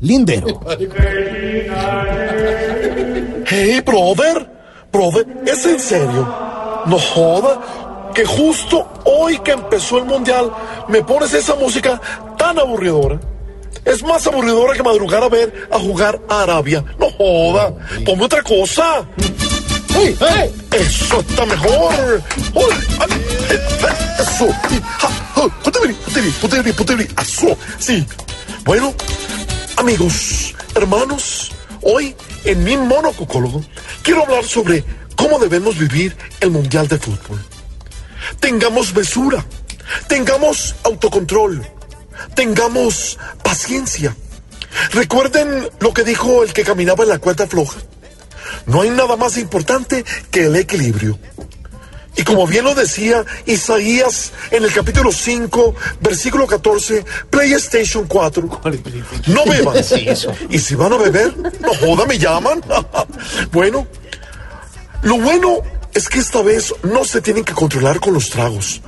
Lindero. Hey, brother, brother, ¿es en serio? No joda que justo hoy que empezó el mundial me pones esa música tan aburridora. Es más aburridora que madrugar a ver a jugar a Arabia. No joda, ponme otra cosa. ¡Hey, hey! Eso está mejor. Eso. Eso. Sí. Bueno, amigos, hermanos, hoy en mi monocucólogo quiero hablar sobre cómo debemos vivir el Mundial de Fútbol. Tengamos mesura, tengamos autocontrol, tengamos paciencia. Recuerden lo que dijo el que caminaba en la cuerda floja. No hay nada más importante que el equilibrio. Y como bien lo decía Isaías en el capítulo 5, versículo 14, PlayStation 4, no beban. Y si van a beber, no joda, me llaman. bueno, lo bueno es que esta vez no se tienen que controlar con los tragos.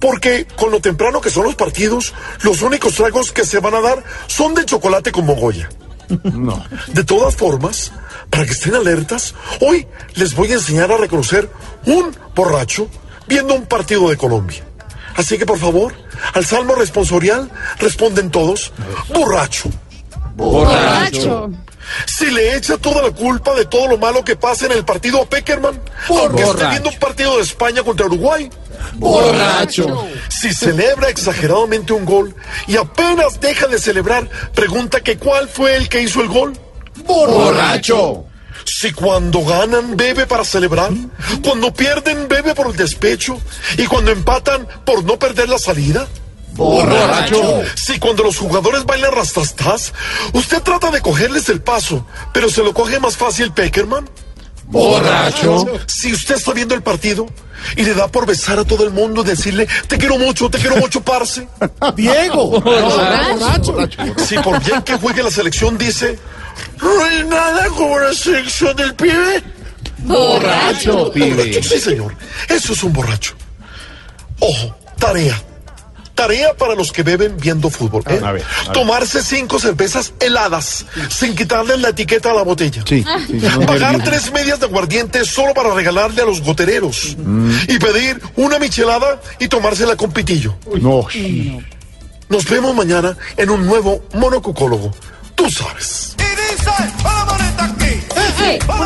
Porque con lo temprano que son los partidos, los únicos tragos que se van a dar son de chocolate con mogolla. No. De todas formas, para que estén alertas, hoy les voy a enseñar a reconocer un borracho viendo un partido de Colombia. Así que por favor, al salmo responsorial responden todos, borracho. Borracho. Si le echa toda la culpa de todo lo malo que pasa en el partido a Peckerman, esté Borracho. viendo un partido de España contra Uruguay, Borracho. si celebra exageradamente un gol y apenas deja de celebrar, pregunta que cuál fue el que hizo el gol. Borracho. Si cuando ganan bebe para celebrar, cuando pierden bebe por el despecho y cuando empatan por no perder la salida. Borracho. Si cuando los jugadores bailan rastrastás, usted trata de cogerles el paso, pero se lo coge más fácil Peckerman. Borracho. Si usted está viendo el partido y le da por besar a todo el mundo y decirle, te quiero mucho, te quiero mucho, parce. Diego. Borracho. Si por bien que juegue la selección dice, no hay nada como la selección del pibe. Borracho, pibe. Sí, señor. Eso es un borracho. Ojo, tarea. Tarea para los que beben viendo fútbol. ¿eh? A ver, a ver. Tomarse cinco cervezas heladas sin quitarle la etiqueta a la botella. Sí. Pagar tres medias de aguardiente solo para regalarle a los gotereros. Y pedir una michelada y tomársela con pitillo. No. Nos vemos mañana en un nuevo monocucólogo. Tú sabes. Y dice, una aquí, una.